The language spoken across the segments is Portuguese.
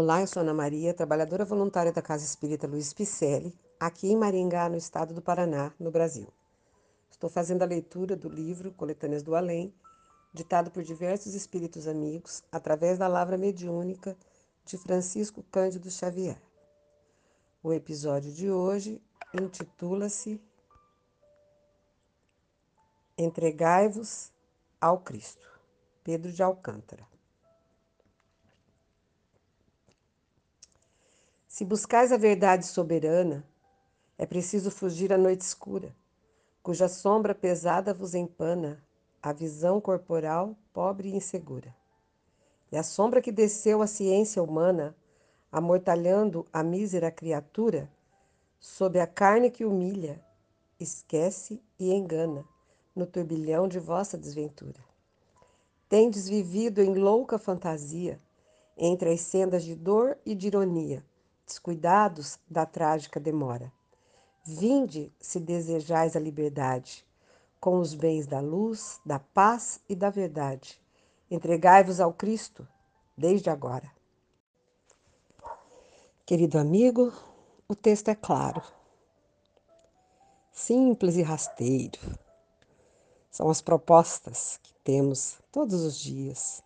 Olá, eu sou Ana Maria, trabalhadora voluntária da Casa Espírita Luiz Picelli, aqui em Maringá, no estado do Paraná, no Brasil. Estou fazendo a leitura do livro Coletâneas do Além, ditado por diversos espíritos amigos, através da lavra mediúnica de Francisco Cândido Xavier. O episódio de hoje intitula-se Entregai-vos ao Cristo, Pedro de Alcântara. Se buscais a verdade soberana, é preciso fugir à noite escura, cuja sombra pesada vos empana a visão corporal pobre e insegura. E a sombra que desceu à ciência humana, amortalhando a mísera criatura, sob a carne que humilha, esquece e engana no turbilhão de vossa desventura. Tendes vivido em louca fantasia, entre as sendas de dor e de ironia, descuidados da trágica demora. Vinde, se desejais a liberdade, com os bens da luz, da paz e da verdade. Entregai-vos ao Cristo, desde agora. Querido amigo, o texto é claro, simples e rasteiro. São as propostas que temos todos os dias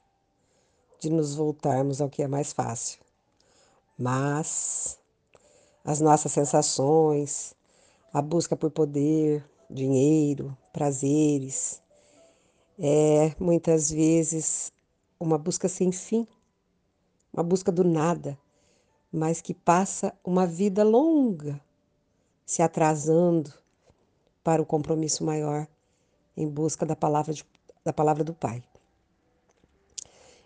de nos voltarmos ao que é mais fácil mas as nossas sensações, a busca por poder, dinheiro, prazeres, é muitas vezes uma busca sem fim, uma busca do nada, mas que passa uma vida longa se atrasando para o compromisso maior em busca da palavra, de, da palavra do Pai.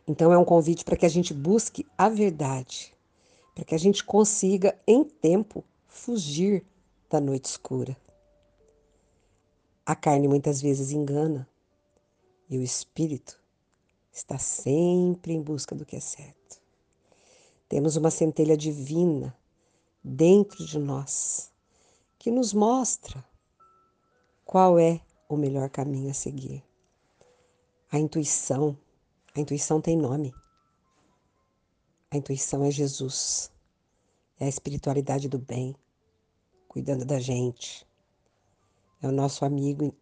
Então é um convite para que a gente busque a verdade, para que a gente consiga, em tempo, fugir da noite escura. A carne muitas vezes engana e o espírito está sempre em busca do que é certo. Temos uma centelha divina dentro de nós que nos mostra qual é o melhor caminho a seguir. A intuição, a intuição tem nome. A intuição é Jesus, é a espiritualidade do bem, cuidando da gente. É o nosso amigo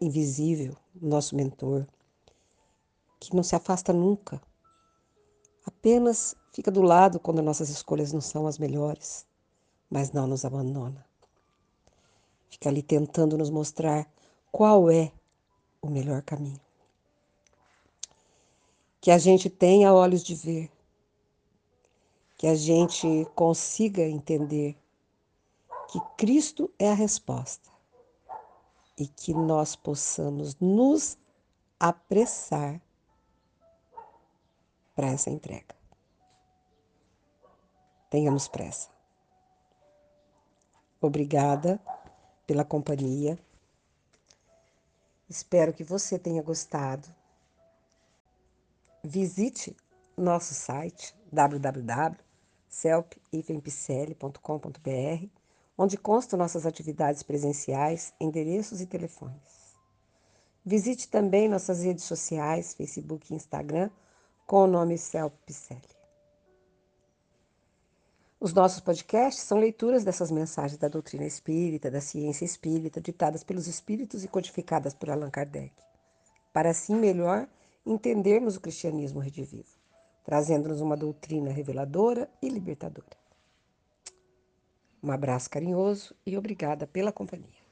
invisível, nosso mentor, que não se afasta nunca. Apenas fica do lado quando nossas escolhas não são as melhores, mas não nos abandona. Fica ali tentando nos mostrar qual é o melhor caminho. Que a gente tenha olhos de ver que a gente consiga entender que Cristo é a resposta e que nós possamos nos apressar para essa entrega. Tenhamos pressa. Obrigada pela companhia. Espero que você tenha gostado. Visite nosso site www celp-ipempicele.com.br, onde constam nossas atividades presenciais, endereços e telefones. Visite também nossas redes sociais, Facebook e Instagram, com o nome Celp Os nossos podcasts são leituras dessas mensagens da doutrina espírita, da ciência espírita, ditadas pelos espíritos e codificadas por Allan Kardec, para assim melhor entendermos o cristianismo redivivo trazendo-nos uma doutrina reveladora e libertadora. Um abraço carinhoso e obrigada pela companhia.